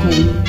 Сбоку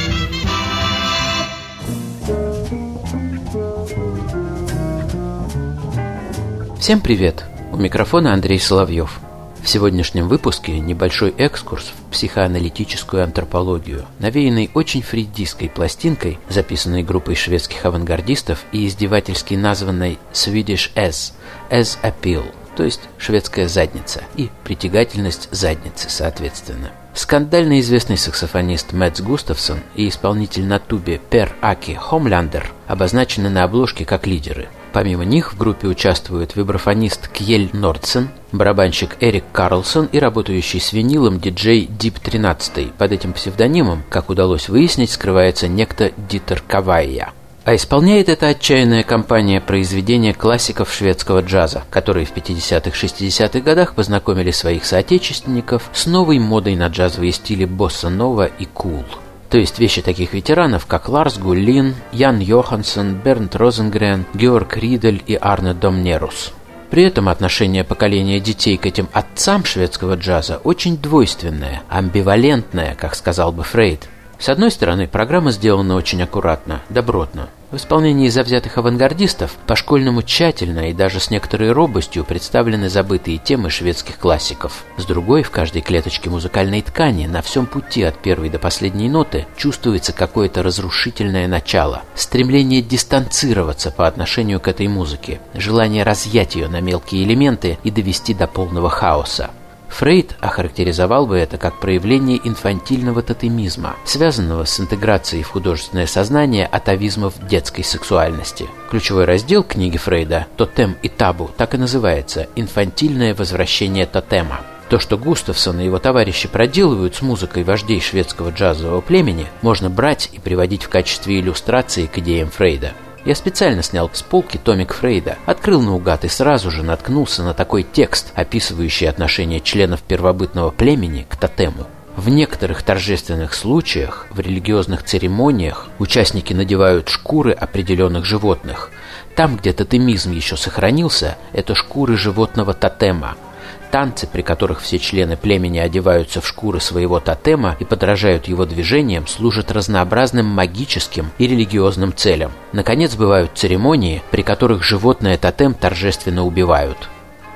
Всем привет! У микрофона Андрей Соловьев. В сегодняшнем выпуске небольшой экскурс в психоаналитическую антропологию, навеянный очень фридистской пластинкой, записанной группой шведских авангардистов и издевательски названной Swedish S, as Appeal, то есть шведская задница и притягательность задницы, соответственно. Скандально известный саксофонист Мэтс Густавсон и исполнитель на тубе Пер Аки Хомляндер обозначены на обложке как лидеры – Помимо них в группе участвуют вибрафонист Кьель Нордсен, барабанщик Эрик Карлсон и работающий с винилом диджей Дип 13. Под этим псевдонимом, как удалось выяснить, скрывается некто Дитер Кавайя. А исполняет эта отчаянная компания произведения классиков шведского джаза, которые в 50-60-х годах познакомили своих соотечественников с новой модой на джазовые стили босса-нова и кул. Cool то есть вещи таких ветеранов, как Ларс Гуллин, Ян Йоханссон, Бернт Розенгрен, Георг Ридель и Арне Домнерус. При этом отношение поколения детей к этим отцам шведского джаза очень двойственное, амбивалентное, как сказал бы Фрейд. С одной стороны, программа сделана очень аккуратно, добротно. В исполнении завзятых авангардистов по-школьному тщательно и даже с некоторой робостью представлены забытые темы шведских классиков. С другой, в каждой клеточке музыкальной ткани, на всем пути от первой до последней ноты, чувствуется какое-то разрушительное начало, стремление дистанцироваться по отношению к этой музыке, желание разъять ее на мелкие элементы и довести до полного хаоса. Фрейд охарактеризовал бы это как проявление инфантильного тотемизма, связанного с интеграцией в художественное сознание атовизмов детской сексуальности. Ключевой раздел книги Фрейда «Тотем и табу» так и называется «Инфантильное возвращение тотема». То, что Густавсон и его товарищи проделывают с музыкой вождей шведского джазового племени, можно брать и приводить в качестве иллюстрации к идеям Фрейда. Я специально снял с полки томик Фрейда, открыл наугад и сразу же наткнулся на такой текст, описывающий отношение членов первобытного племени к тотему. В некоторых торжественных случаях, в религиозных церемониях, участники надевают шкуры определенных животных. Там, где тотемизм еще сохранился, это шкуры животного тотема – Танцы, при которых все члены племени одеваются в шкуры своего тотема и подражают его движениям, служат разнообразным магическим и религиозным целям. Наконец, бывают церемонии, при которых животное тотем торжественно убивают.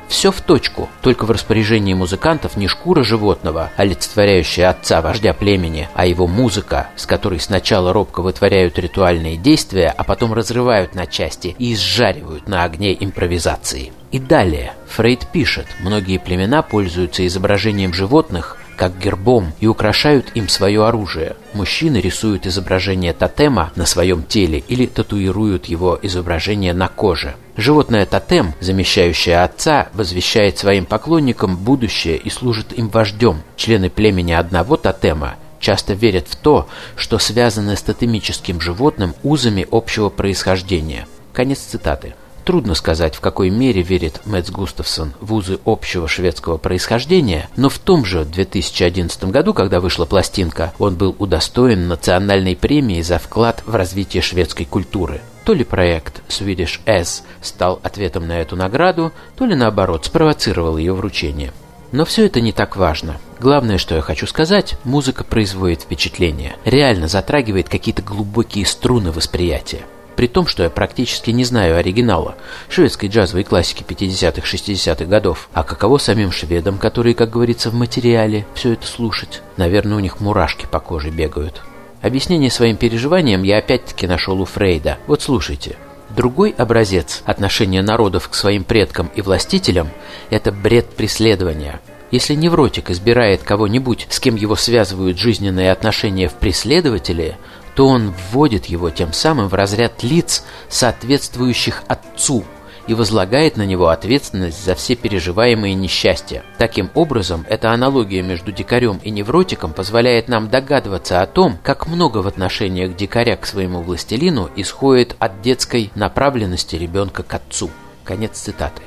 Все в точку, только в распоряжении музыкантов не шкура животного, олицетворяющая отца вождя племени, а его музыка, с которой сначала робко вытворяют ритуальные действия, а потом разрывают на части и изжаривают на огне импровизации. И далее. Фрейд пишет, многие племена пользуются изображением животных как гербом и украшают им свое оружие. Мужчины рисуют изображение тотема на своем теле или татуируют его изображение на коже. Животное тотем, замещающее отца, возвещает своим поклонникам будущее и служит им вождем. Члены племени одного тотема часто верят в то, что связаны с тотемическим животным узами общего происхождения. Конец цитаты. Трудно сказать, в какой мере верит Мэтс Густавсон в узы общего шведского происхождения, но в том же 2011 году, когда вышла пластинка, он был удостоен национальной премии за вклад в развитие шведской культуры. То ли проект Swedish S стал ответом на эту награду, то ли наоборот спровоцировал ее вручение. Но все это не так важно. Главное, что я хочу сказать, музыка производит впечатление, реально затрагивает какие-то глубокие струны восприятия. При том, что я практически не знаю оригинала шведской джазовой классики 50-х, 60-х годов. А каково самим шведам, которые, как говорится в материале, все это слушать? Наверное, у них мурашки по коже бегают. Объяснение своим переживаниям я опять-таки нашел у Фрейда. Вот слушайте. Другой образец отношения народов к своим предкам и властителям – это бред преследования – если невротик избирает кого-нибудь, с кем его связывают жизненные отношения в преследователе, то он вводит его тем самым в разряд лиц, соответствующих отцу, и возлагает на него ответственность за все переживаемые несчастья. Таким образом, эта аналогия между дикарем и невротиком позволяет нам догадываться о том, как много в отношениях дикаря к своему властелину исходит от детской направленности ребенка к отцу. Конец цитаты.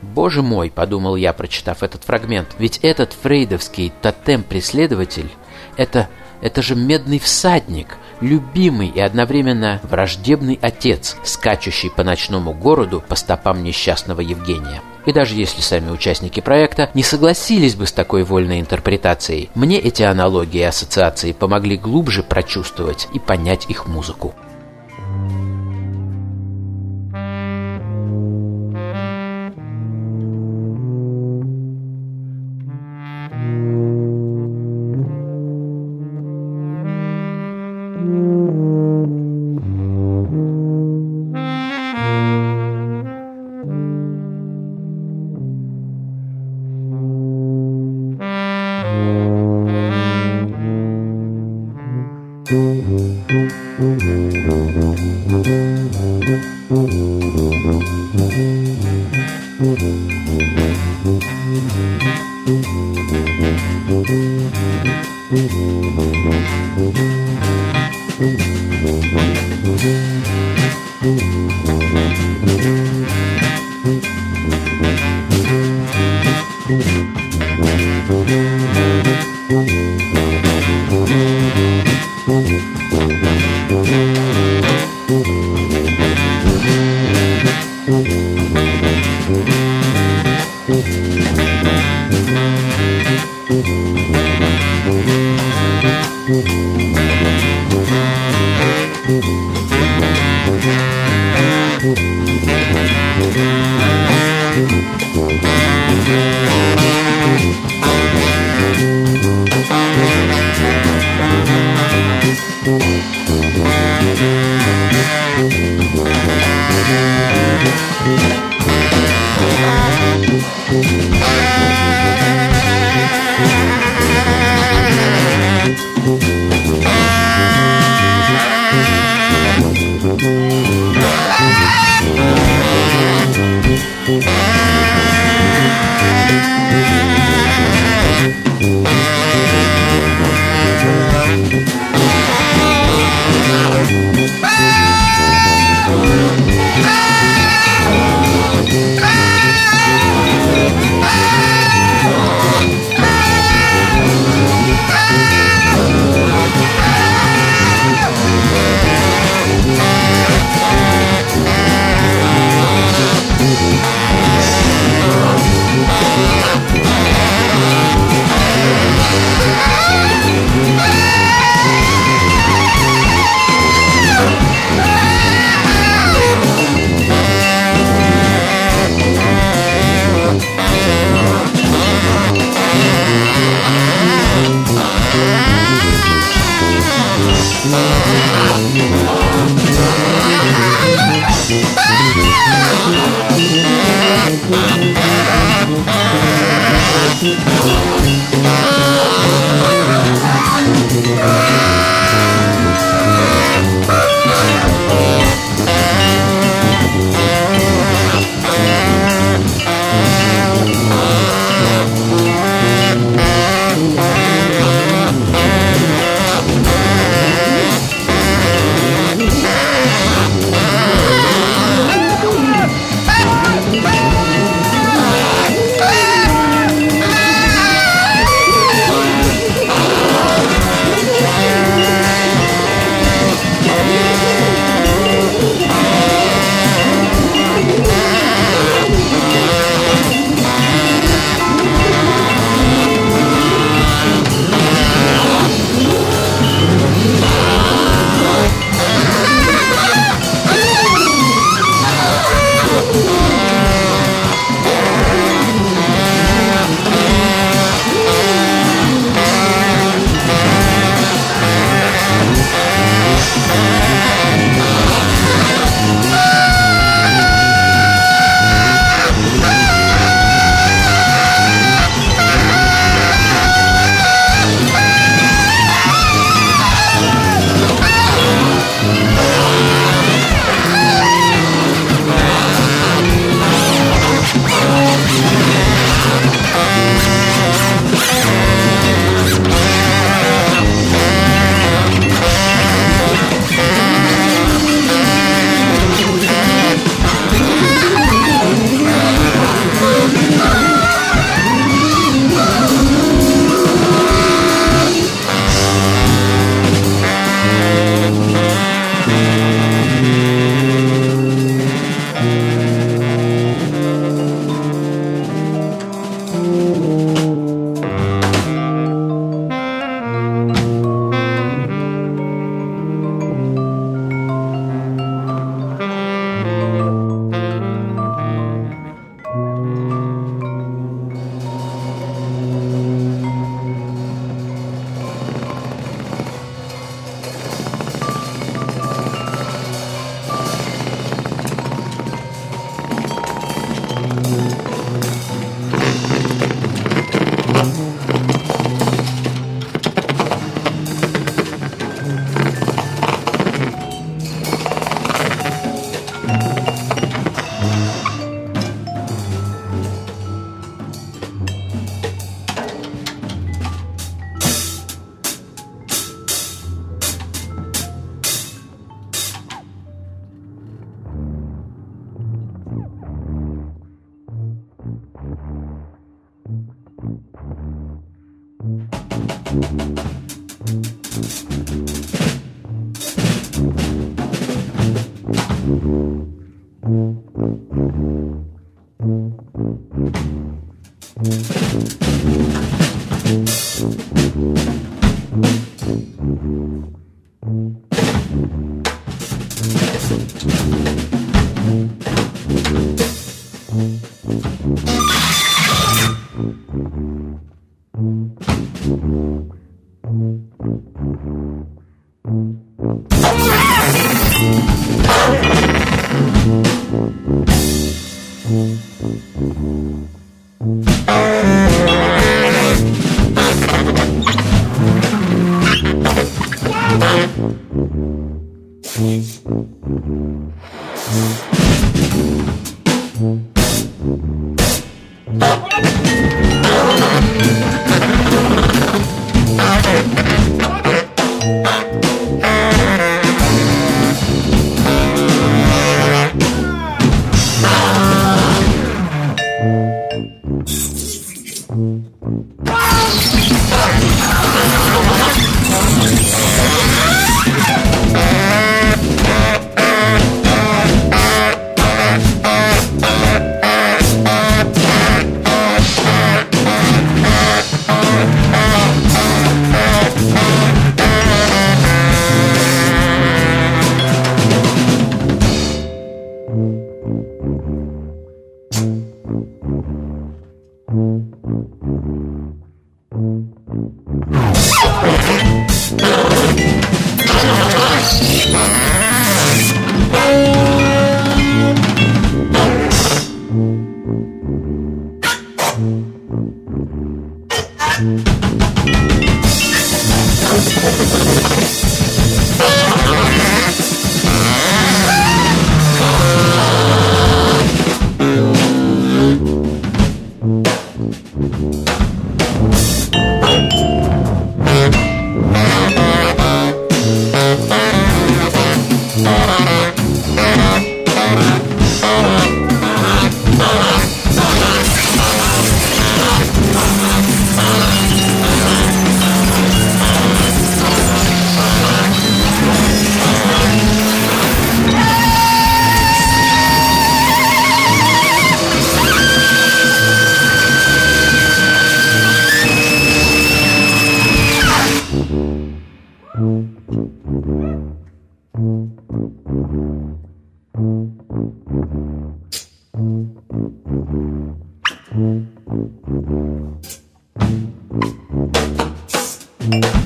«Боже мой!» – подумал я, прочитав этот фрагмент. «Ведь этот фрейдовский тотем-преследователь – это, это же медный всадник, любимый и одновременно враждебный отец, скачущий по ночному городу по стопам несчастного Евгения». И даже если сами участники проекта не согласились бы с такой вольной интерпретацией, мне эти аналогии и ассоциации помогли глубже прочувствовать и понять их музыку. Thank you.